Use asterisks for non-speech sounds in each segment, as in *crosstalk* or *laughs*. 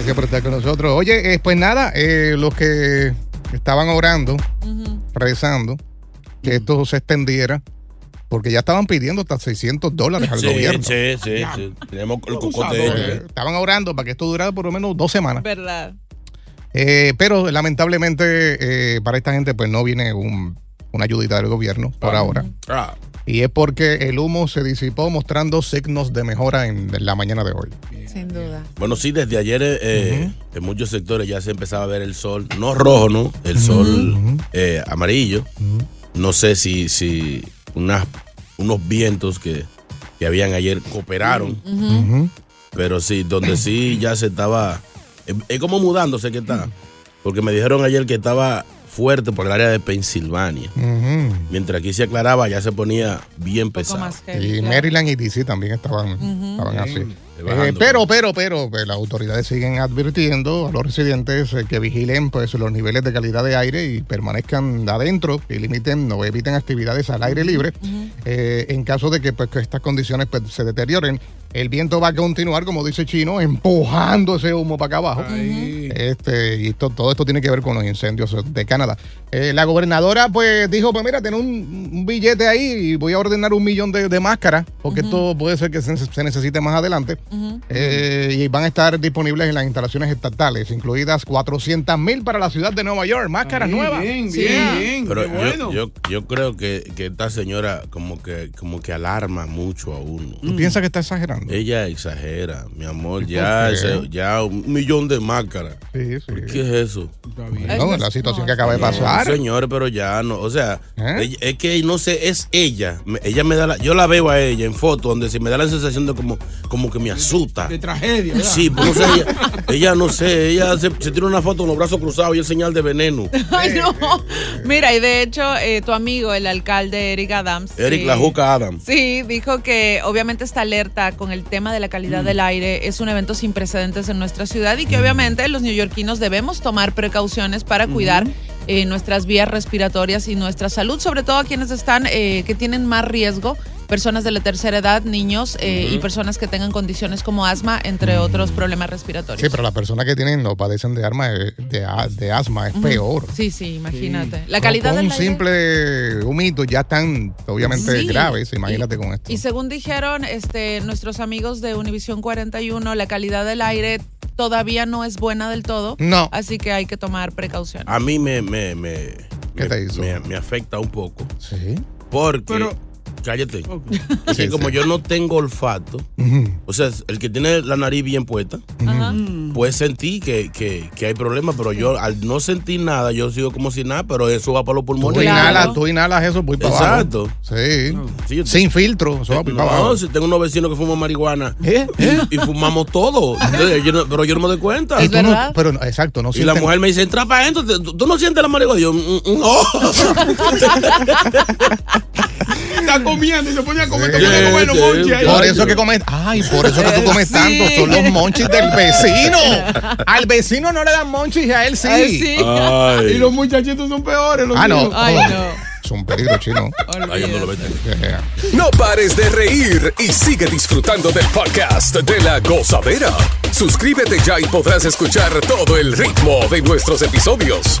Gracias por estar con nosotros. Oye, eh, pues nada, eh, los que estaban orando, rezando, que esto se extendiera, porque ya estaban pidiendo hasta 600 dólares al Sí, gobierno. sí, sí, sí. Tenemos el cocote de Eh, ellos, estaban orando para que esto durara por lo menos dos semanas. ¿Verdad? Eh, pero lamentablemente eh, para esta gente pues no viene un- una ayudita del gobierno por ahora. Ah, Y es porque el humo se disipó mostrando signos de mejora en, la mañana de hoy. Sin duda. Bueno, sí, desde ayer eh, en muchos sectores ya se empezaba a ver el sol, no rojo, ¿no? El sol eh, amarillo. No sé si, si unas, unos vientos que, que habían ayer cooperaron, pero sí, donde sí ya se estaba... Es, es como mudándose que está, porque me dijeron ayer que estaba fuerte por el área de Pensilvania. Mientras aquí se aclaraba, ya se ponía bien pesado. heavy, Y claro. Maryland y DC también estaban, estaban así. Eh, pero, pero, pero, pues, las autoridades siguen advirtiendo a los residentes eh, que vigilen pues, los niveles de calidad de aire y permanezcan adentro y limiten o eviten actividades al aire libre. Eh, en caso de que, pues, que estas condiciones pues, se deterioren, el viento va a continuar, como dice Chino, empujando ese humo para acá abajo. Este, y esto- todo esto tiene que ver con los incendios de Canadá. Eh, la gobernadora pues dijo, pues mira, tengo un, un billete ahí y voy a ordenar un millón de, de máscaras, porque esto puede ser que se, se necesite más adelante. Eh, y van a estar disponibles en las instalaciones estatales, incluidas 400 mil para la ciudad de Nueva York, máscaras nuevas. Bien, Sí. bien, bien. Pero yo, bueno. yo, yo creo que, que esta señora como que, como que alarma mucho a uno. ¿Tú piensas que está exagerando? Ella exagera, mi amor, ya, ese- ya un millón de máscaras. Sí, sí. ¿Qué es eso? Está bien. No, la situación que acaba de pasar. Señores, pero ya no, o sea, ¿Eh? es que no sé, es ella. Ella me da la, yo la veo a ella en foto donde se me da la sensación de como, como que me asusta. De tragedia, ¿verdad? Sí, pues, no sé, ella, ella no sé, ella se, se tira una foto con los brazos cruzados y el señal de veneno. *laughs* Ay, no. Mira, y de hecho, eh, tu amigo, el alcalde Eric Adams. Eric eh, La Juca Adams. Sí, dijo que obviamente esta alerta con el tema de la calidad del aire es un evento sin precedentes en nuestra ciudad y que obviamente los neoyorquinos debemos tomar precauciones para cuidar eh, nuestras vías respiratorias y nuestra salud, sobre todo a quienes están, eh, que tienen más riesgo, personas de la tercera edad, niños eh, y personas que tengan condiciones como asma, entre otros problemas respiratorios. Sí, pero las personas que tienen o padecen de, arma, eh, de, de asma es peor. Sí, sí, imagínate. La calidad con del un aire- simple humito ya están obviamente Sí. graves, imagínate Y- con esto. Y según dijeron este, nuestros amigos de Univisión 41, la calidad del aire todavía no es buena del todo. No. Así que hay que tomar precauciones. A mí me, me, me, ¿Qué me- te hizo? me- me afecta un poco. Sí. Porque, Pero- cállate, Ok. es que Sí, como sí. yo no tengo olfato, o sea, el que tiene la nariz bien puesta, después sentí que, que, que hay problemas, pero yo al no sentir nada, yo sigo como si nada, pero eso va para los pulmones. Tú inhalas, tú inhalas eso muy para abajo. Exacto. Sí. Sí, yo- Sin filtro. Eso va para No, abajo. si tengo unos vecinos que fuman marihuana ¿Eh? y, y fumamos todo, Entonces, yo no- pero yo no me doy cuenta. Y tú no- pero no, exacto, no Y la mujer me dice, entra para adentro, ¿tú, tú no sientes la marihuana? Y yo, "Mm, mm, no. *laughs* *laughs* Está comiendo y se pone a comer, Sí, te pone a comer los monchis ahí. Por eso que comes, ay, por eso que tú *laughs* comes Sí. tanto, son los monchis del vecino. *laughs* Al vecino no le dan monchis y a él sí. Ay. Y los muchachitos son peores. Los Ah, no. míos. Ay, Es *laughs* un peligro chino. No pares de reír y sigue disfrutando del podcast de la gozadera. Suscríbete ya y podrás escuchar todo el ritmo de nuestros episodios.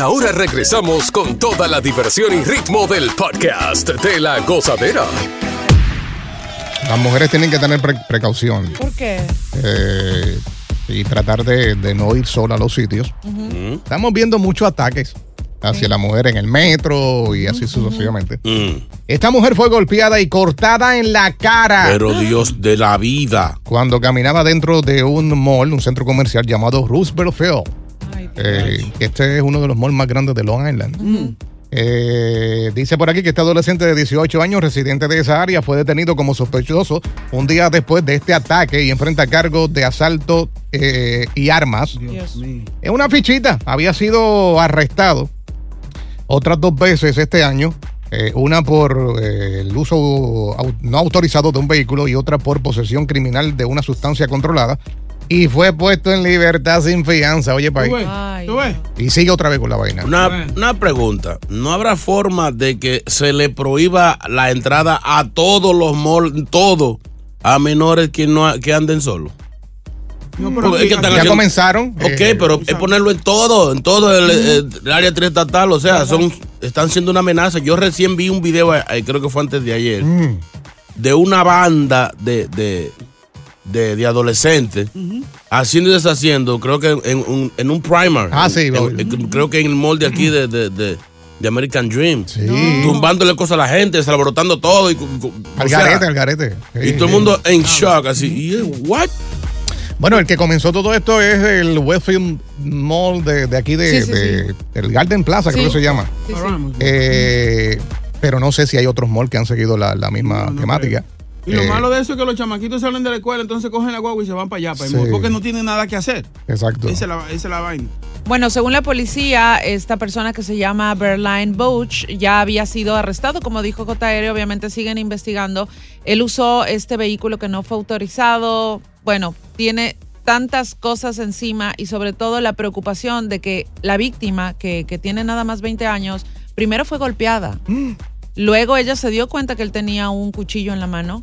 Y ahora regresamos con toda la diversión y ritmo del podcast de la gozadera. Las mujeres tienen que tener pre- precaución ¿Por qué? eh, y tratar de, de no ir sola a los sitios. Estamos viendo muchos ataques hacia la mujer en el metro y así sucesivamente. Esta mujer fue golpeada y cortada en la cara. Pero Dios de la vida. Cuando caminaba dentro de un mall, un centro comercial llamado Roosevelt Field. Eh, este es uno de los malls más grandes de Long Island. Eh, dice por aquí que este adolescente de 18 años, residente de esa área, fue detenido como sospechoso un día después de este ataque y enfrenta cargos de asalto eh, y armas. Es una fichita, había sido arrestado otras dos veces este año. eh, una por eh, el uso no autorizado de un vehículo y otra por posesión criminal de una sustancia controlada. Y fue puesto en libertad sin fianza. Oye, país. ¿Tú ves? Y sigue otra vez con la vaina. Una, una pregunta. ¿No habrá forma de que se le prohíba la entrada a todos los malls, todo, a menores que no que anden solos? pero Porque es que ya haciendo- comenzaron. Ok, eh, pero es ponerlo en todo, en todo el, el área triestatal. O sea, son, están siendo una amenaza. Yo recién vi un video, eh, creo que fue antes de ayer, Mm. de una banda de, de, de, de adolescentes haciendo y deshaciendo, creo que en, un- en un primer. Ah, sí, En- en- creo que en el mall de aquí de, de, de- de American Dream. Sí. Tumbándole cosas a la gente, alborotando todo. Y, Al sea, garete, al garete. y Sí, todo el mundo en shock, así. Y, ¿What? Bueno, el que comenzó todo esto es el Westfield Mall de, de aquí de, Sí, sí, de- el Garden Plaza, creo que se llama. Sí, sí. Eh, pero no sé si hay otros malls que han seguido la, la misma temática. Y lo Eh, malo de eso es que los chamaquitos salen de la escuela, entonces cogen la guagua y se van para allá, para el Sí. porque no tienen nada que hacer. Exacto. Esa es la, esa es la vaina. Bueno, según la policía, esta persona que se llama Berline Bouch ya había sido arrestado, como dijo JR, obviamente siguen investigando. Él usó este vehículo que no fue autorizado. Bueno, tiene tantas cosas encima y sobre todo la preocupación de que la víctima, que, que tiene nada más 20 años, primero fue golpeada. *gasps* *gasps* Luego ella se dio cuenta que él tenía un cuchillo en la mano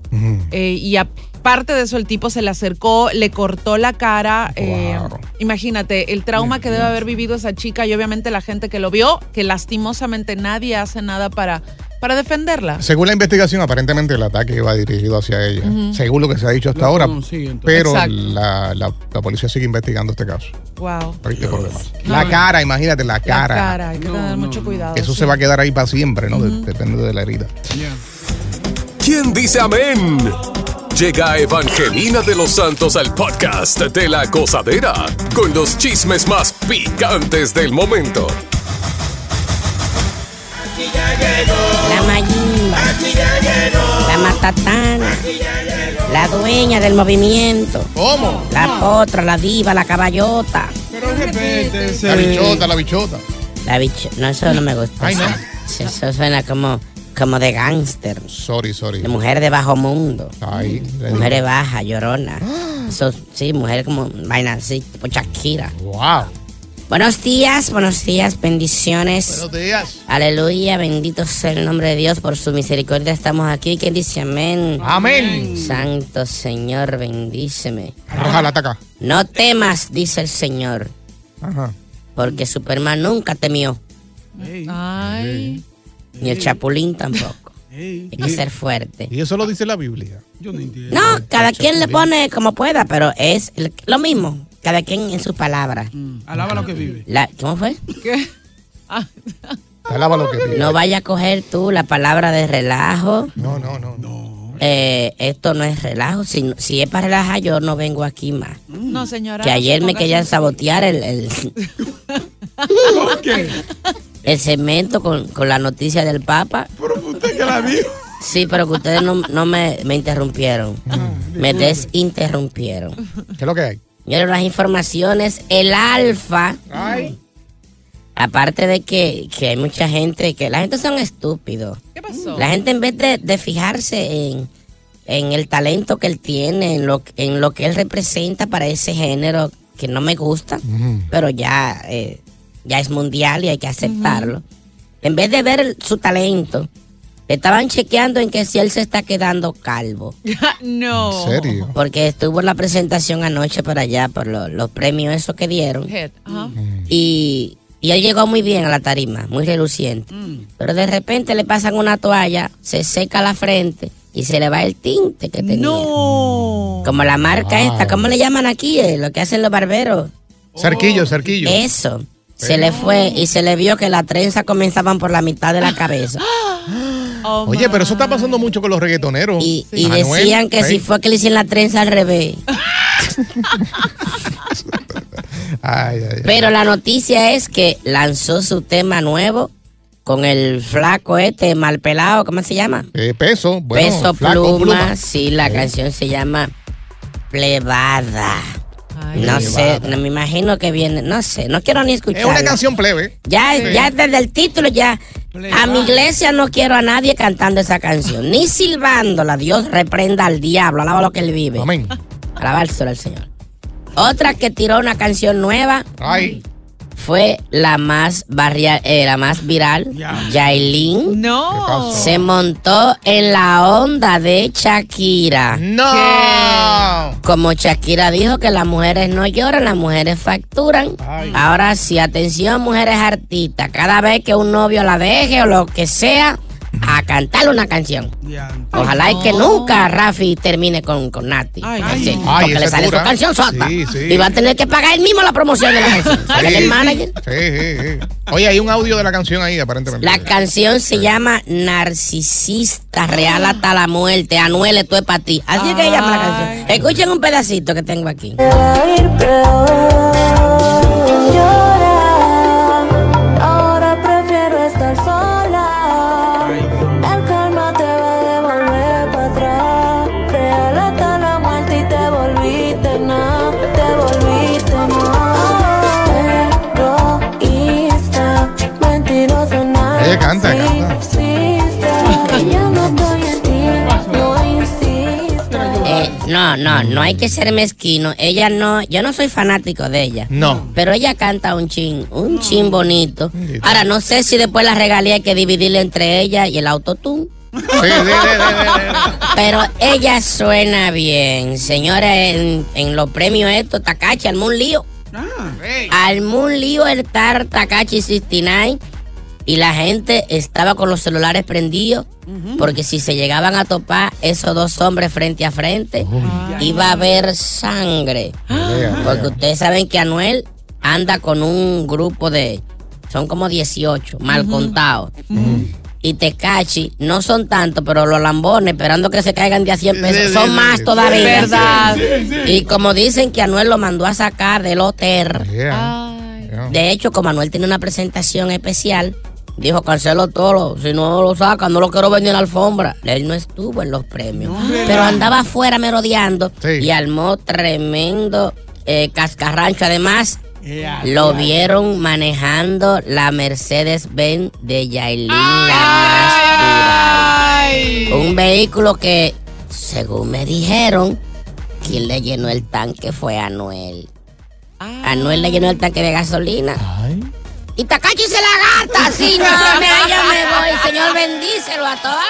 eh, y aparte de eso el tipo se le acercó, le cortó la cara. eh, imagínate el trauma que debe haber vivido esa chica y obviamente la gente que lo vio, que lastimosamente nadie hace nada para, para defenderla. Según la investigación, aparentemente el ataque iba dirigido hacia ella, según lo que se ha dicho hasta Lo ahora. entonces. Pero la, la- la policía sigue investigando este caso. Wow. Ahorita por demás. No, La no. cara, imagínate, la cara. La cara, hay que tener mucho cuidado. Eso sí. se va a quedar ahí para siempre, ¿no? De- depende de la herida. ¿Quién dice amén? Llega Evangelina de los Santos al podcast de la gozadera con los chismes más picantes del momento. La Maggi. La llama Tatana. La dueña del movimiento. ¿Cómo? La potra, la diva, la caballota. Pero respétese. La bichota, la bichota. La bicho... No, eso no me gusta. Ay, no. Eso, eso suena como, como de gángster. Sorry, sorry. De mujer de bajo mundo. Ay. Mujeres bajas, llorona. *gasps* Eso, sí, mujer como vaina así, tipo Shakira. Wow. Buenos días, buenos días, bendiciones. Buenos días. Aleluya, bendito sea el nombre de Dios, por su misericordia estamos aquí. ¿Quién dice amén? Amén. Santo Señor, bendíceme. Ojalá ataca. No temas, dice el Señor, Ajá. porque Superman nunca temió, Ay. ni el Chapulín tampoco. Hay que ser fuerte. Y eso lo dice la Biblia. yo no entiendo. No, cada quien le pone como pueda, pero es el- lo mismo. Cada quien en sus palabras. Mm, Alaba lo que vive. La- ¿Cómo fue? ¿Qué? Te alaba lo que pide. No vaya a coger tú la palabra de relajo. No, no, no. no. Eh, esto no es relajo. Si, si es para relajar, yo no vengo aquí más. No, señora. Que ayer me querían sabotear el, el, *laughs* ¿Por qué? el segmento con, con la noticia del Papa. Pero usted que la dijo. Sí, pero que ustedes no, no me, me interrumpieron. Ah, Me desinterrumpieron. ¿Qué es lo que hay? Señores, las informaciones, el alfa, Ay. aparte de que, que hay mucha gente, que la gente son estúpidos. ¿Qué pasó? La gente en vez de, de fijarse en, en el talento que él tiene, en lo, en lo que él representa para ese género que no me gusta, pero ya, eh, ya es mundial y hay que aceptarlo. En vez de ver el- su talento, estaban chequeando en que si él se está quedando calvo. *laughs* no. ¿En serio? Porque estuvo en la presentación anoche por allá, por lo- los premios esos que dieron. Head, ajá. Y, y él llegó muy bien a la tarima, muy reluciente. Pero de repente le pasan una toalla, se seca la frente y se le va el tinte que tenía. No. Como la marca Wow. esta, ¿cómo le llaman aquí? eh? Lo que hacen los barberos. Cerquillo, cerquillo. Eso. Se le fue y se le vio que las trenzas comenzaban por la mitad de la cabeza. *gasps* Oh, Oye, pero eso está pasando mucho con los reggaetoneros. Y, decían que si fue que le hicieron la trenza al revés. *laughs* Ay, ay, ay. Pero la noticia es que lanzó su tema nuevo con el flaco este mal pelado, ¿cómo se llama? Eh, peso, bueno, Peso flaco, pluma, sí, la canción se llama Plebada. Ay, No sé, no me imagino que viene, no sé, no quiero ni Es escucharla. una canción plebe. Ya, ya desde el título ya. A mi iglesia no quiero a nadie cantando esa canción, ni silbándola. Dios reprenda al diablo, alaba lo que él vive. Amén. Alabárselo al Señor. Otra que tiró una canción nueva Ay, fue la más barria- eh, la más viral, Ya. Yailin. No. Se montó en la onda de Shakira. no. Como Shakira dijo que las mujeres no lloran, las mujeres facturan. Ay. Ahora sí, atención mujeres artistas, cada vez que un novio la deje o lo que sea, a cantarle una canción. Ojalá y que nunca Rafi termine con, con Nati. Ay, ay. Ay, porque le sale su canción sota. Sí, sí. Y va a tener que pagar él mismo la promoción de la canción. ¿Sabe Sí, el sí. manager? Sí, sí, sí. Oye, hay un audio de la canción ahí, aparentemente. La canción se llama Narcisista Real hasta la muerte. Anuel, esto es para ti. Así es que llama la canción. Ay. Escuchen un pedacito que tengo aquí. No, no, no hay que ser mezquino. Ella no, yo no soy fanático de ella. No. Pero ella canta un chin, un chin bonito. Ahora, no sé si después la regalía hay que dividirla entre ella y el autotune. Sí, sí, sí, sí, sí, sí. Pero ella suena bien. Señores, en, en los premios estos, Takachi armó un lío. Armó un lío el tar Takachi 69 y la gente estaba con los celulares prendidos porque si se llegaban a topar esos dos hombres frente a frente, iba a haber sangre. Porque ustedes saben que Anuel anda con un grupo de, son como 18, mal contados. Y Tecachi no son tantos, pero los lambones, esperando que se caigan de a 100 pesos, Sí, son sí, más sí. todavía. Verdad. Y como dicen que Anuel lo mandó a sacar del hotel. De hecho, como Anuel tiene una presentación especial, Dijo, cancelo todo. Si no lo sacan, no lo quiero ver ni en la alfombra. Él no estuvo en los premios. pero andaba afuera merodeando y armó tremendo eh, cascarrancho. Además, lo vieron manejando la Mercedes-Benz de Yailin, la más dura. Un vehículo que, según me dijeron, quien le llenó el tanque fue Anuel. Anuel le llenó el tanque de gasolina. Y Takachi se la gata. Si *laughs* no, me, yo me voy. Señor, bendícelo a todos.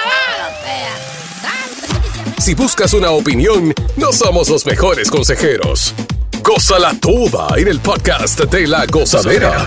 Si buscas una opinión, no somos los mejores consejeros. Gózala toda en el podcast de la gozadera.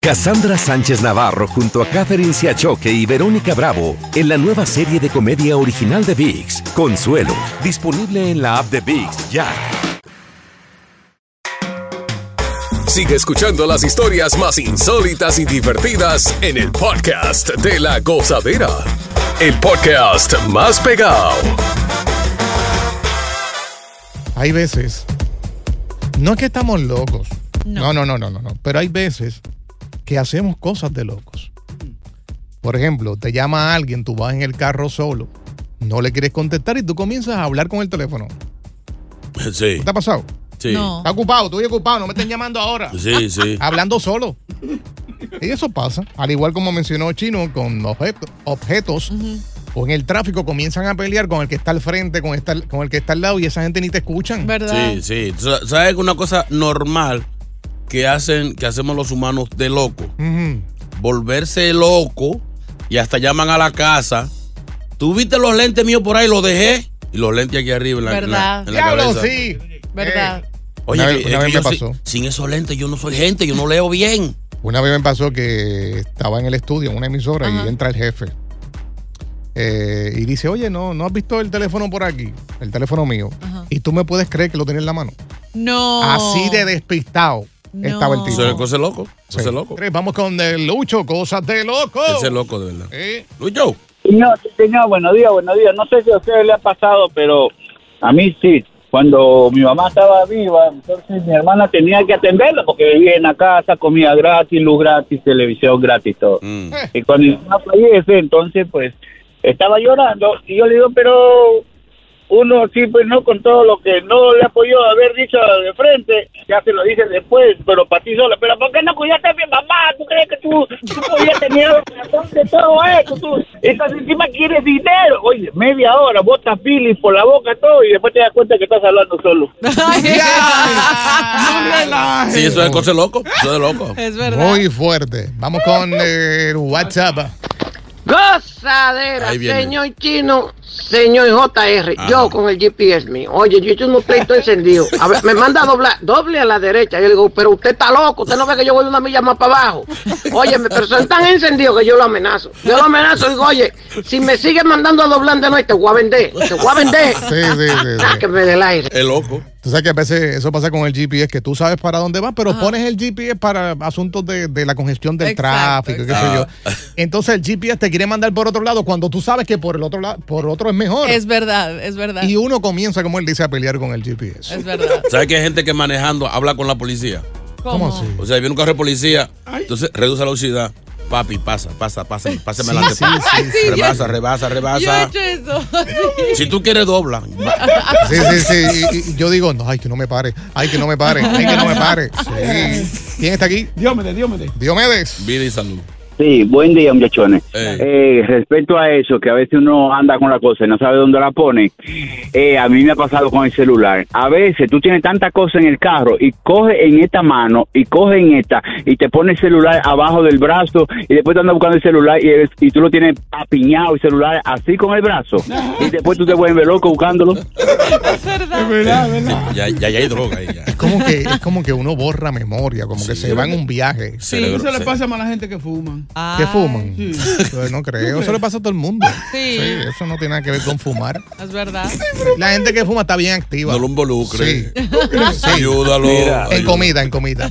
Cassandra Sánchez Navarro junto a Catherine Siachoque y Verónica Bravo en la nueva serie de comedia original de VIX, Consuelo, disponible en la app de VIX ya. Sigue escuchando las historias más insólitas y divertidas en el podcast de la gozadera. El podcast más pegado. Hay veces, no es que estamos locos. No, no, no, no, no, no. Pero hay veces que hacemos cosas de locos. Por ejemplo, te llama alguien, tú vas en el carro solo, no le quieres contestar y tú comienzas a hablar con el teléfono. Sí. ¿Te ha pasado? Sí. No. Está ocupado, estoy ocupado, no me estén llamando ahora. Sí, sí. *laughs* Hablando solo. Y eso pasa. Al igual como mencionó Chino, con objeto- objetos o en el tráfico comienzan a pelear con el que está al frente, con, esta- con el que está al lado y esa gente ni te escuchan. Sí, sí. Sa- ¿Sabes que una cosa normal que hacen, que hacemos los humanos de loco? Volverse loco y hasta llaman a la casa. ¿Tú viste los lentes míos por ahí? Los dejé. Y los lentes aquí arriba en la, en la- en la Diablo, cabeza. sí. ¿Verdad? Oye, Una vez- es una que vez yo me sin- pasó. sin esos lentes yo no soy gente, yo no leo bien. Una vez me pasó que estaba en el estudio, en una emisora, y entra el jefe. Eh, y dice, oye, no, no has visto el teléfono por aquí, el teléfono mío. Y tú me puedes creer que lo tenía en la mano. No. Así de despistado No. estaba el tipo. Eso es cosa loco. Eso Sí. es loco. Tres, Vamos con el Lucho, cosas de loco. Ese es loco, de verdad. Eh. Lucho. Señor, señor, buenos días, buenos días. No sé si a usted le ha pasado, pero a mí sí. Cuando mi mamá estaba viva, entonces mi hermana tenía que atenderla porque vivía en la casa, comida gratis, luz gratis, televisión gratis, todo. Y cuando mi mamá fallece, entonces pues estaba llorando y yo le digo, pero uno sí, pues no con todo lo que no le apoyó haber dicho de frente, ya se lo dice después, pero para ti solo. Pero ¿por qué no cuidaste a mi mamá? ¿Tú crees que tú, tú podías tener razón de todo esto? Tú, entonces encima quieres dinero. Oye, media hora, botas filis por la boca todo y después te das cuenta que estás hablando solo. *laughs* *laughs* Sí, eso es cosa loco. Eso es loco. Es Muy fuerte. Vamos con el WhatsApp. Gozadera, señor chino, señor JR, Ajá. yo con el GPS mío. Oye, yo he hecho unos pleitos *laughs* encendidos. A ver, me manda a doblar, doble a la derecha. Yo le digo, pero usted está loco, usted no ve que yo voy una milla más para abajo. Oye, pero son tan encendidos que yo lo amenazo. Yo lo amenazo y digo, oye, si me sigues mandando a doblar de noche, te voy a vender, te voy a vender. Sí, sí, sí, sí. Sáqueme del aire. Es loco. Tú sabes que a veces eso pasa con el GPS, que tú sabes para dónde vas, pero pones el GPS para asuntos de, de la congestión del Exacto, tráfico, qué sé yo. *laughs* Entonces el GPS te quiere mandar por otro lado cuando tú sabes que por el otro lado, por otro es mejor. Es verdad, es verdad. y uno comienza, como él dice, a pelear con el GPS. Es verdad. *laughs* ¿Sabes que hay gente que manejando habla con la policía? ¿Cómo así? O sea, viene un carro de policía, entonces reduce la velocidad. Papi, pasa, pasa, pasa, pásame Sí, adelante. sí, sí, sí. rebasa, rebasa, Yo he rebasa. hecho eso. Si tú quieres, dobla. Sí, sí, sí. Y, y yo digo, no, ay, que no me pare. Ay, que no me pare. Ay, que no me pare. *laughs* Sí. ¿Quién está aquí? Diómede, Diómede. Diomedes. Vida y salud. Sí, buen día, muchachones. Eh, respecto a eso, que a veces uno anda con la cosa y no sabe dónde la pone, eh, a mí me ha pasado con el celular. A veces tú tienes tanta cosa en el carro y coge en esta mano y coge en esta y te pone el celular abajo del brazo y después te andas buscando el celular y, eres- y tú lo tienes apiñado el celular así con el brazo y después tú te vuelves loco buscándolo. Es verdad. Ya, ya, ya hay droga ahí. ya. Es como que, es como que uno borra memoria, como que se va en un viaje. Sí, eso le pasa más a la gente que fuman. ¿Qué fuman? Pues no creo, eso le pasa a todo el mundo. Sí. eso no tiene nada que ver con fumar. Es verdad. La gente que fuma está bien activa. No lo involucre. Sí. Sí. Ayúdalo. En ayúdalo. comida, en comida.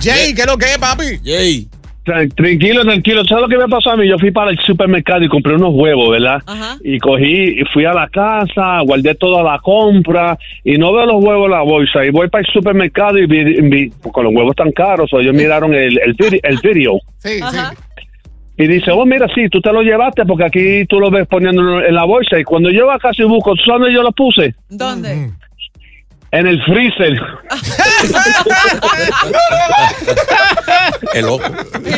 Jay, ¿qué es lo que es, papi? Jay. Tran- Tranquilo, tranquilo. ¿Sabes lo que me pasó a mí? Yo fui para el supermercado y compré unos huevos, ¿verdad? Y cogí, y fui a la casa, guardé toda la compra y no veo los huevos en la bolsa. Y voy para el supermercado y vi, vi- con los huevos tan caros, o ellos miraron el, el video. Sí, sí. Y dice, oh, mira, sí, tú te lo llevaste porque aquí tú lo ves poniéndolo en la bolsa. Y cuando yo a casa y busco, ¿tú sabes dónde yo lo puse? ¿Dónde? En el freezer. El loco.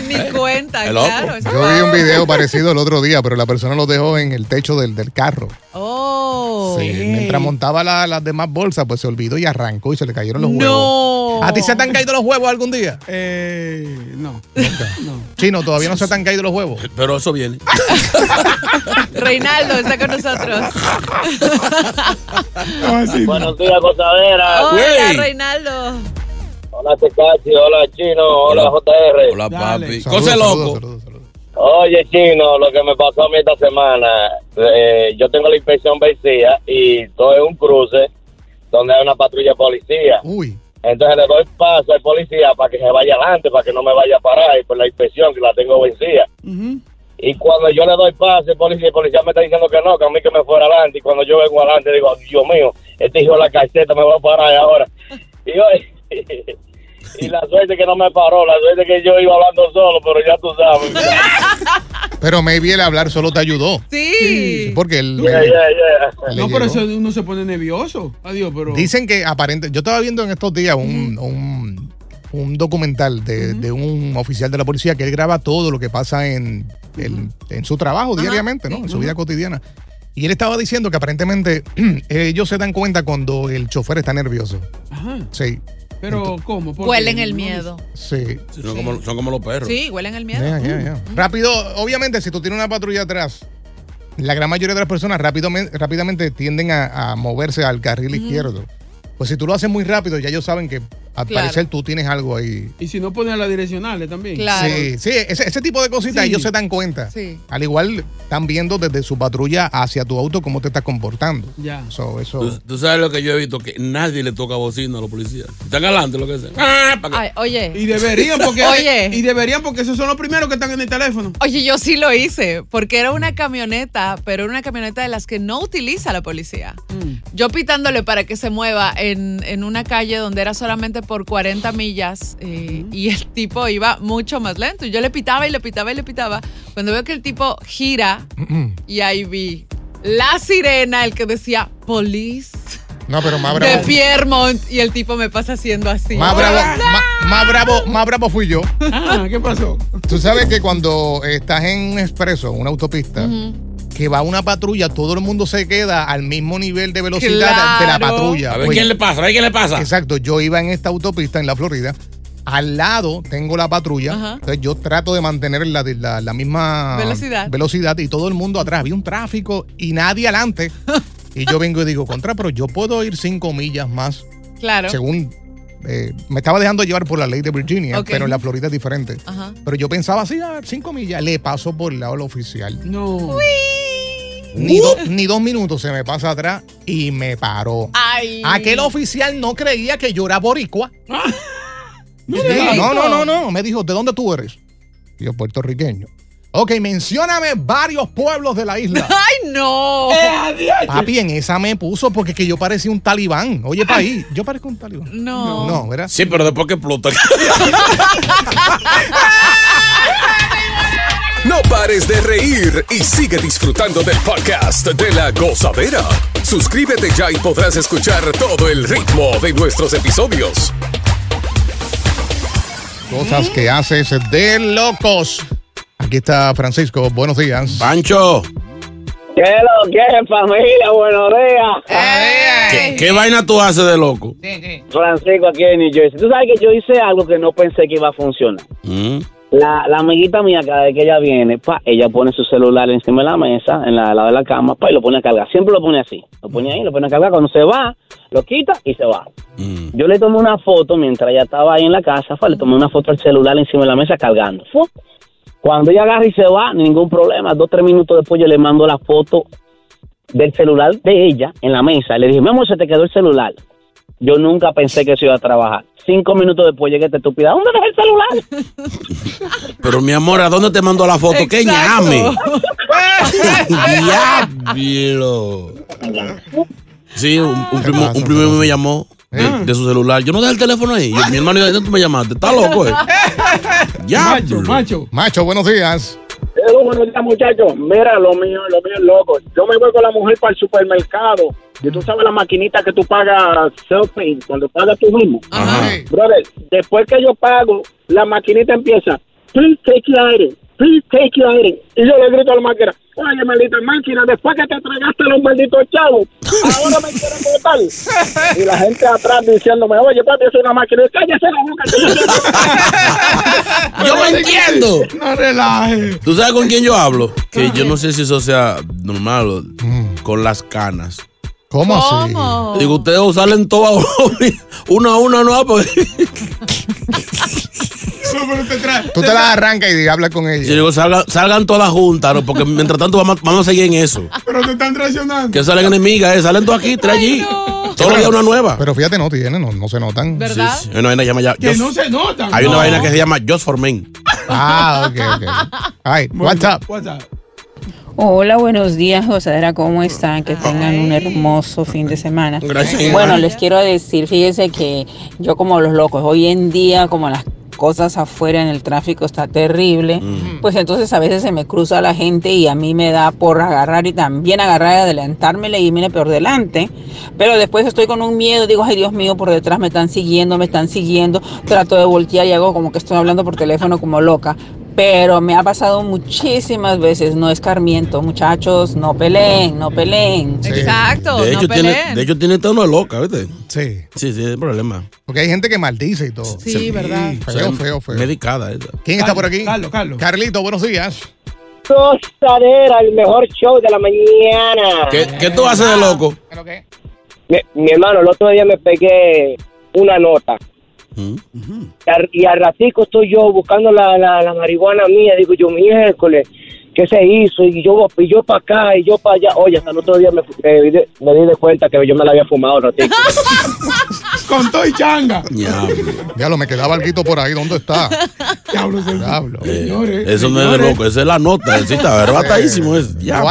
Ni cuenta, El loco. claro. Yo vi un video parecido el otro día, pero la persona lo dejó en el techo del, del carro. Oh. Sí, mientras montaba la- las demás bolsas, pues se olvidó y arrancó y se le cayeron los No. huevos. ¿A ti se te han caído los huevos algún día? Eh, no. Chino, todavía no se te han caído los huevos. Pero eso viene. Reinaldo está con nosotros. *laughs* Buenos días, Hola, Reinaldo. Hola, Tecachi. Hola, Chino. Hola, JR. Hola, papi. Saludos, Cosa saludos, loco. Oye, Chino, lo que me pasó a mí esta semana, eh, yo tengo la inspección vencida y estoy en un cruce donde hay una patrulla de policía. Uy. Entonces le doy paso al policía para que se vaya adelante, para que no me vaya a parar y por la inspección que la tengo vencida. Y cuando yo le doy paso al policía, el policía me está diciendo que no, que a mí que me fuera adelante. Y cuando yo vengo adelante, digo, Dios mío, este hijo de la caseta me va a parar ahora. Y, yo, *laughs* y la suerte que no me paró, la suerte que yo iba hablando solo, pero ya tú sabes. *laughs* Pero maybe el hablar solo te ayudó. Sí. Porque él. Yeah, yeah, yeah. Le No, pero eso uno se pone nervioso. Adiós, pero. Dicen que aparente. Yo estaba viendo en estos días un, un, un documental de, de un oficial de la policía que él graba todo lo que pasa en, el- en su trabajo diariamente, ¿no? En su vida cotidiana. Y él estaba diciendo que aparentemente *clears throat* ellos se dan cuenta cuando el chofer está nervioso. Ajá. Sí. Pero, ¿cómo? Huelen el miedo. Sí. Son, como, son como los perros. Sí, huelen el miedo. Ya, ya, ya. Rápido, obviamente, si tú tienes una patrulla atrás, la gran mayoría de las personas rápidamente, rápidamente tienden a, a moverse al carril izquierdo. Pues si tú lo haces muy rápido, ya ellos saben que al Claro. parecer tú tienes algo ahí. Y si no ponen las direccionales también. Sí, sí, ese, ese tipo de cositas Sí. ellos se dan cuenta. Sí. Al igual están viendo desde su patrulla hacia tu auto cómo te estás comportando. Ya. So, eso. ¿Tú, tú sabes lo que yo he visto, que nadie le toca bocina a los policías. Están adelante, lo que sea. Ah. Ay, oye. Y deberían porque *laughs* Oye. y deberían porque esos son los primeros que están en el teléfono. Oye, yo sí lo hice, porque era una camioneta, pero era una camioneta de las que no utiliza la policía. Yo pitándole para que se mueva en, en una calle donde era solamente por 40 millas eh, y el tipo iba mucho más lento. Y yo le pitaba y le pitaba y le pitaba. Cuando veo que el tipo gira y ahí vi la sirena, el que decía police No, pero más de bravo. Piermont y el tipo me pasa haciendo así. Más bravo, más, más bravo, más bravo fui yo. Ah, ¿qué pasó? Tú sabes que cuando estás en un expreso, una autopista, que va una patrulla, todo el mundo se queda al mismo nivel de velocidad de la patrulla. A ver Pues- quién le pasa, a ver quién le pasa. Exacto, yo iba en esta autopista en la Florida. Al lado tengo la patrulla. Ajá. Entonces yo trato de mantener la, la- la misma Velocidad. velocidad y todo el mundo atrás. Había un tráfico y nadie adelante. *laughs* y yo vengo y digo, contra, pero yo puedo ir cinco millas más. Claro. Según eh, me estaba dejando llevar por la ley de Virginia, pero en la Florida es diferente. Ajá. Pero yo pensaba así, a ver, cinco millas, le paso por el lado del oficial. No. Ni, do- ni dos minutos se me pasa atrás y me paró. Ay. Aquel oficial no creía que yo era boricua. *laughs* No, Sí, no, no, no, no. Me dijo, ¿de dónde tú eres? Y yo, puertorriqueño. Ok, mencióname varios pueblos de la isla. *laughs* ¡Ay, no! Papi, en esa me puso porque que yo parecía un talibán. Oye, país, yo parezco un talibán. No. No, ¿verdad? Sí, pero después que explota. *laughs* No pares de reír y sigue disfrutando del podcast de la gozadera. Suscríbete ya y podrás escuchar todo el ritmo de nuestros episodios. Cosas que haces de locos. Aquí está Francisco. Buenos días. Pancho. ¿Qué lo que es, familia? Buenos días. ¿Qué, qué vaina tú haces de loco? Francisco, aquí en New Jersey. Tú sabes que yo hice algo que no pensé que iba a funcionar. Mm. La, la amiguita mía, cada vez que ella viene, pa, ella pone su celular encima de la mesa, en la, al lado de la cama, pa, y lo pone a cargar. Siempre lo pone así. Lo pone ahí, lo pone a cargar. Cuando se va, lo quita y se va. Yo le tomé una foto mientras ella estaba ahí en la casa, fa, le tomé una foto al celular encima de la mesa cargando. Cuando ella agarra y se va, ningún problema. Dos, tres minutos después yo le mando la foto del celular de ella en la mesa. Le dije, mi amor, se te quedó el celular. Yo nunca pensé que eso iba a trabajar. Cinco minutos después llegué esta estúpida. ¿Dónde dejé el celular? *laughs* Pero mi amor, ¿a dónde te mandó la foto? ¡Qué ñame! *laughs* ¡Diablo! Sí, un, un primo, un primo mío me llamó de, de su celular. Yo no dejé el teléfono ahí. Yo- mi hermano, ¿de dónde tú me llamaste? ¿Estás loco, eh? *laughs* Ya, Macho, macho. Macho, buenos días. Pero buenos días, muchachos. Mira, lo mío, lo mío es loco. Yo me voy con la mujer para el supermercado. Y tú sabes la maquinita que tú pagas self-pay, cuando pagas tú mismo. Brother, después que yo pago, la maquinita empieza, please take your item, please take your item. Y yo le grito a la máquina, oye, maldita máquina, después que te tragaste los malditos chavos, ahora me quieren botar. Y la gente atrás diciéndome, oye, papi, es una máquina. Y cállese la boca. que yo *laughs* Yo me entiendo. No relajes. ¿Tú sabes con quién yo hablo? Que yo no sé si eso sea normal o- con las canas. ¿Cómo, así? Digo, ustedes salen todas una a una, no, pues. Tú te la arrancas y hablas con ella. Yo digo, salgan, salgan todas juntas, ¿no? porque mientras tanto vamos, vamos a seguir en eso. Pero te están traicionando. Que salen enemigas, ¿eh? salen todas aquí, tres allí. Todos los días una nueva. Pero fíjate, no tienen, no, no se notan. ¿Verdad? Sí, sí. Hay una vaina que llama ya- Que Just- no se notan. Hay una No. vaina que se llama Just for Men. Ah, ok, ok. Ay, what's up? Hola, buenos días, Josadera, ¿cómo están? Que tengan un hermoso fin de semana. Gracias. Bueno, les quiero decir, fíjense que yo como los locos, hoy en día como las cosas afuera en el tráfico está terrible, pues entonces a veces se me cruza la gente y a mí me da por agarrar y también agarrar y adelantármele y mire por delante, pero después estoy con un miedo, digo, ay Dios mío, por detrás me están siguiendo, me están siguiendo, trato de voltear y hago como que estoy hablando por teléfono como loca, pero me ha pasado muchísimas veces, no escarmiento, muchachos, no peleen, no peleen. Exacto, De no hecho, tiene, de hecho, tiene tono loca, ¿viste? Sí. Sí, sí, es problema. Porque hay gente que maldice y todo. Sí, ¿verdad? Feo, feo, feo. Medicada. esa. ¿Quién está por aquí? Carlos, Carlos. Carlito, buenos días. Gozadera, el mejor show de la mañana. ¿Qué, qué tú haces de loco? Mi, mi hermano, el otro día me pegué una nota. Mm. Y al- Y al ratico estoy yo buscando la, la, la marihuana mía. Digo yo, miércoles, ¿qué se hizo? Y yo, y yo para acá y yo para allá. Oye, hasta el otro día me, me di de- me di de cuenta que yo me la había fumado un ratico. *laughs* Con todo y changa. Ya lo me quedaba algo por ahí. ¿Dónde está? Diablo, Diablo. Eh, eso no es de loco, esa es la nota. Sí, *laughs* está arrebatadísimo. Es, ya.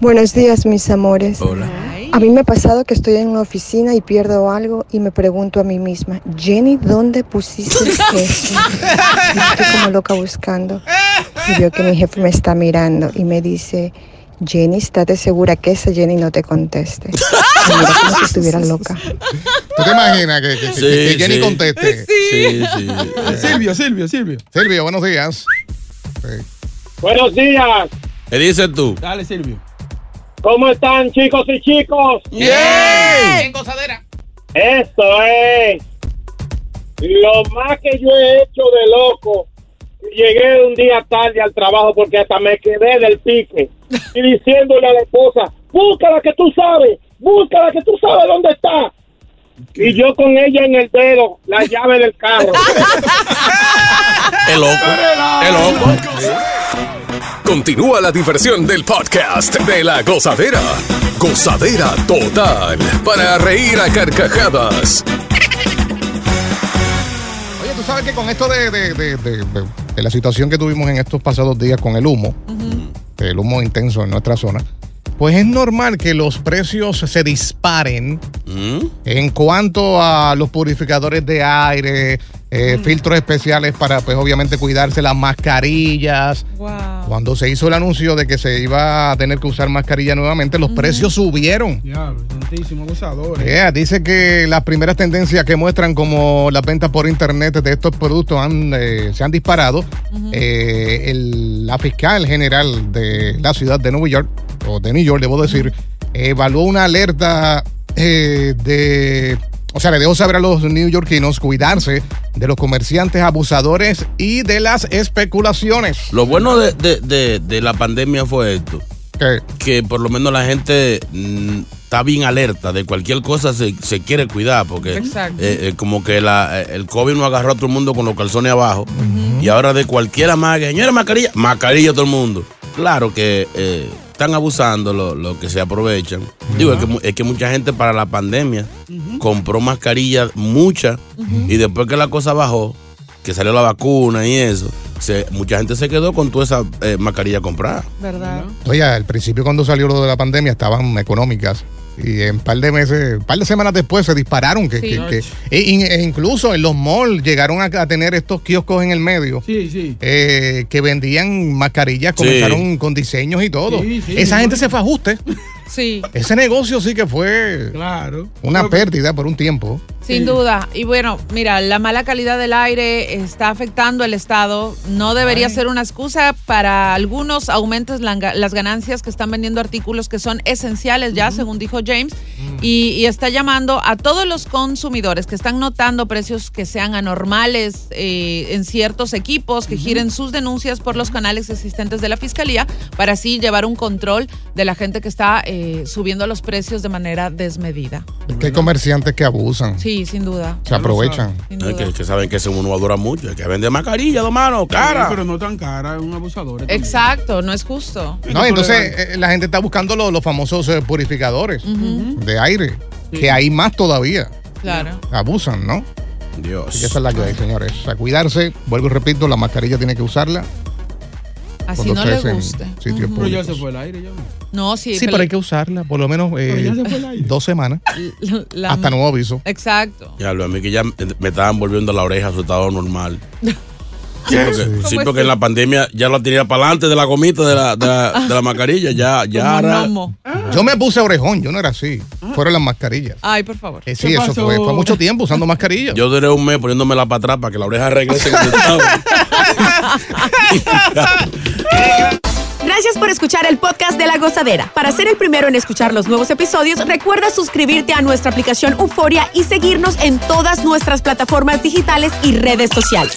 Buenos días, mis amores. A mí me ha pasado que estoy en una oficina y pierdo algo y me pregunto a mí misma, Jenny, ¿dónde pusiste eso? Y estoy como loca buscando. Y veo que mi jefe me está mirando y me dice, Jenny, estate segura que esa Jenny no te conteste. Mira como si estuviera loca. ¿Tú te imaginas que, que- que- Sí, que Jenny sí. conteste? Sí, sí. Silvio, Silvio, Silvio. Silvio, buenos días. Buenos días. ¿Qué dices tú? Dale, Silvio. ¿Cómo están, chicos y chicos? Bien. gozadera. Esto es lo más que yo he hecho de loco. Llegué un día tarde al trabajo porque hasta me quedé del pique y diciéndole a la esposa, búscala que tú sabes, búscala que tú sabes dónde está. Y yo con ella en el dedo, la llave del carro. *laughs* Es loco. Es loco. Continúa la diversión del podcast de la gozadera. Gozadera total. Para reír a carcajadas. Oye, tú sabes que con esto de, de- de- de- de- de la situación que tuvimos en estos pasados días con el humo, el humo intenso en nuestra zona, pues es normal que los precios se disparen Mm. en cuanto a los purificadores de aire, eh, filtros especiales para, pues obviamente, cuidarse las mascarillas. Cuando se hizo el anuncio de que se iba a tener que usar mascarilla nuevamente, los precios subieron. Santísimo, abusadores. Yeah, dice que las primeras tendencias que muestran como las ventas por internet de estos productos han, eh, se han disparado. Eh, el- la fiscal general de la ciudad de Nueva York, o de New York, debo decir, evaluó una alerta eh, de... O sea, le dejó saber a los neoyorquinos cuidarse de los comerciantes abusadores y de las especulaciones. Lo bueno de, de- de- de la pandemia fue esto. Que por lo menos la gente mm, está bien alerta de cualquier cosa se, se quiere cuidar porque Exacto. eh, eh, como que la, el COVID no agarró a todo el mundo con los calzones abajo y ahora de cualquier maga, señora mascarilla, mascarilla todo el mundo. Claro que eh, están abusando lo, lo que se aprovechan. Digo, es que, es que mucha gente para la pandemia compró mascarillas, muchas, y después que la cosa bajó, que salió la vacuna y eso, se- mucha gente se quedó con toda esa eh, mascarilla comprada. ¿Verdad? Oye, al principio cuando salió lo de la pandemia estaban económicas. Y en un par de meses, un par de semanas después se dispararon. Que, Sí. que- que- e, e incluso en los malls llegaron a, a tener estos kioscos en el medio Sí, sí. eh, que vendían mascarillas, Sí. comenzaron con diseños y todo. Sí, sí, Esa sí. gente se fue a ajuste. *laughs* Sí. Ese negocio sí que fue Claro. una pérdida por un tiempo. Sin duda. Y bueno, mira, la mala calidad del aire está afectando al Estado. No debería ser una excusa para algunos aumentos la- las ganancias que están vendiendo artículos que son esenciales ya, según dijo James. Y, y está llamando a todos los consumidores que están notando precios que sean anormales eh, en ciertos equipos, que giren sus denuncias por los canales existentes de la Fiscalía para así llevar un control de la gente que está eh, subiendo los precios de manera desmedida. Es que hay comerciantes que abusan. Sí, sin duda. Se aprovechan. Duda. que, que saben que ese uno va a durar mucho, es que vende mascarilla, dos manos, cara. Pero no tan cara, es un abusador. también. Exacto, no es justo. No, entonces eh, la gente está buscando lo- los famosos eh, purificadores de aire, que hay más todavía. Claro. Abusan, ¿no? Dios. Que esa es la que hay, señores. A cuidarse, vuelvo y repito, la mascarilla tiene que usarla. Así no le guste. sitios Pero ya se fue el aire ya. No, sí. Sí, pero hay que usarla, por lo menos eh, dos semanas, *laughs* la- hasta nuevo aviso. Exacto. Ya lo a mí que ya me me estaban volviendo la oreja a su estado normal. *laughs* Sí, porque, sí, porque en la pandemia ya la tenía para adelante de la gomita de la, de la, de la mascarilla. Ya, ya ahora- Yo me puse orejón, yo no era así. Fueron las mascarillas. Ay, por favor. Eh, sí, eso fue, fue mucho tiempo usando mascarilla. Yo duré un mes poniéndomela para atrás para que la oreja regrese. *laughs* Gracias por escuchar el podcast de La Gozadera. Para ser el primero en escuchar los nuevos episodios, recuerda suscribirte a nuestra aplicación Euforia y seguirnos en todas nuestras plataformas digitales y redes sociales.